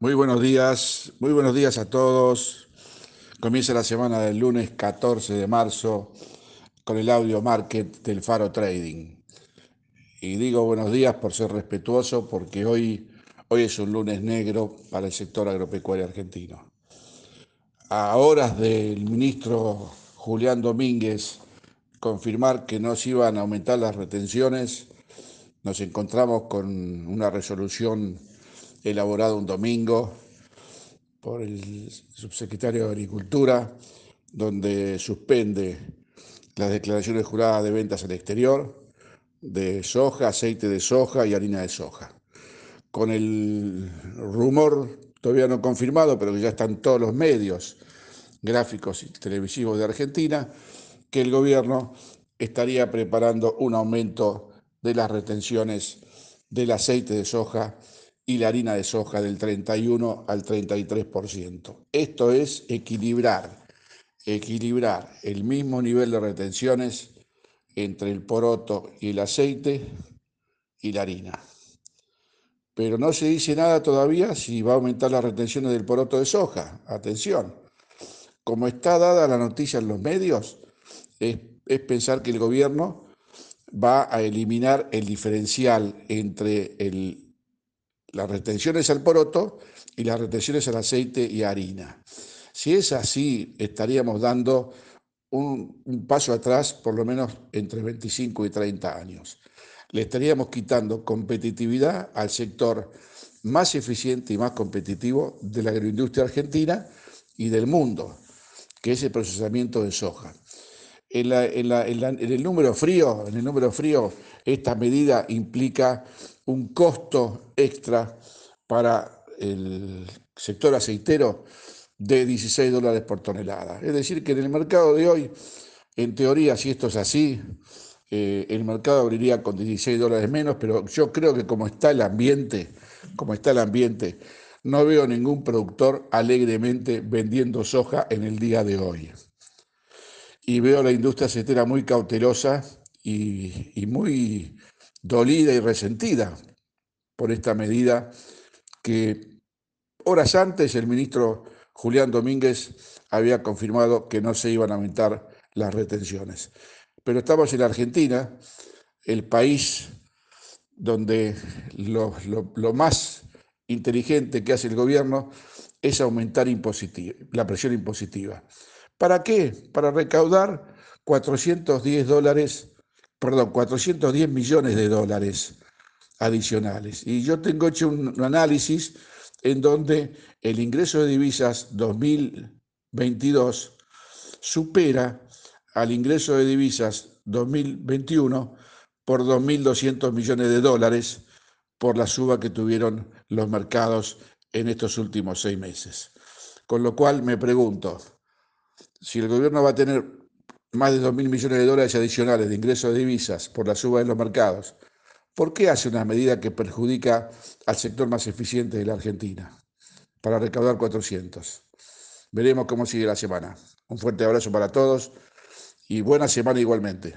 Muy buenos días, muy buenos días a todos. Comienza la semana del lunes 14 de marzo con el audio market del Faro Trading. Y digo buenos días por ser respetuoso porque hoy, hoy es un lunes negro para el sector agropecuario argentino. A horas del ministro Julián Domínguez confirmar que no se iban a aumentar las retenciones, nos encontramos con una resolución elaborada un domingo por el subsecretario de Agricultura, donde suspende las declaraciones juradas de ventas al exterior de soja, aceite de soja y harina de soja. Con el rumor todavía no confirmado, pero que ya están todos los medios gráficos y televisivos de Argentina, que el gobierno estaría preparando un aumento de las retenciones del aceite de soja y la harina de soja del 31 al 33%. Esto es equilibrar, equilibrar el mismo nivel de retenciones entre el poroto y el aceite y la harina. Pero no se dice nada todavía si va a aumentar las retenciones del poroto de soja. Atención, como está dada la noticia en los medios, es, es pensar que el gobierno va a eliminar el diferencial entre las retenciones al poroto y las retenciones al aceite y harina. Si es así, estaríamos dando un, paso atrás por lo menos entre 25 y 30 años. Le estaríamos quitando competitividad al sector más eficiente y más competitivo de la agroindustria argentina y del mundo, que es el procesamiento de soja en, el número frío, en el número frío, esta medida implica un costo extra para el sector aceitero de 16 dólares por tonelada. Es decir, que en el mercado de hoy, en teoría, si esto es así, eh, el mercado abriría con 16 dólares menos, pero yo creo que como está el ambiente, como está el ambiente, no veo ningún productor alegremente vendiendo soja en el día de hoy y veo la industria aceitera muy cautelosa y, muy dolida y resentida por esta medida que horas antes el ministro Julián Domínguez había confirmado que no se iban a aumentar las retenciones. Pero estamos en Argentina, el país donde lo, más inteligente que hace el gobierno es aumentar la presión impositiva. ¿Para qué? Para recaudar 410 dólares, perdón, 410 millones de dólares adicionales. Y yo tengo hecho un análisis en donde el ingreso de divisas 2022 supera al ingreso de divisas 2021 por 2.200 millones de dólares por la suba que tuvieron los mercados en estos últimos seis meses. Con lo cual me pregunto, si el gobierno va a tener más de 2.000 millones de dólares adicionales de ingresos de divisas por la suba de los mercados, ¿por qué hace una medida que perjudica al sector más eficiente de la Argentina para recaudar 400? Veremos cómo sigue la semana. Un fuerte abrazo para todos y buena semana igualmente.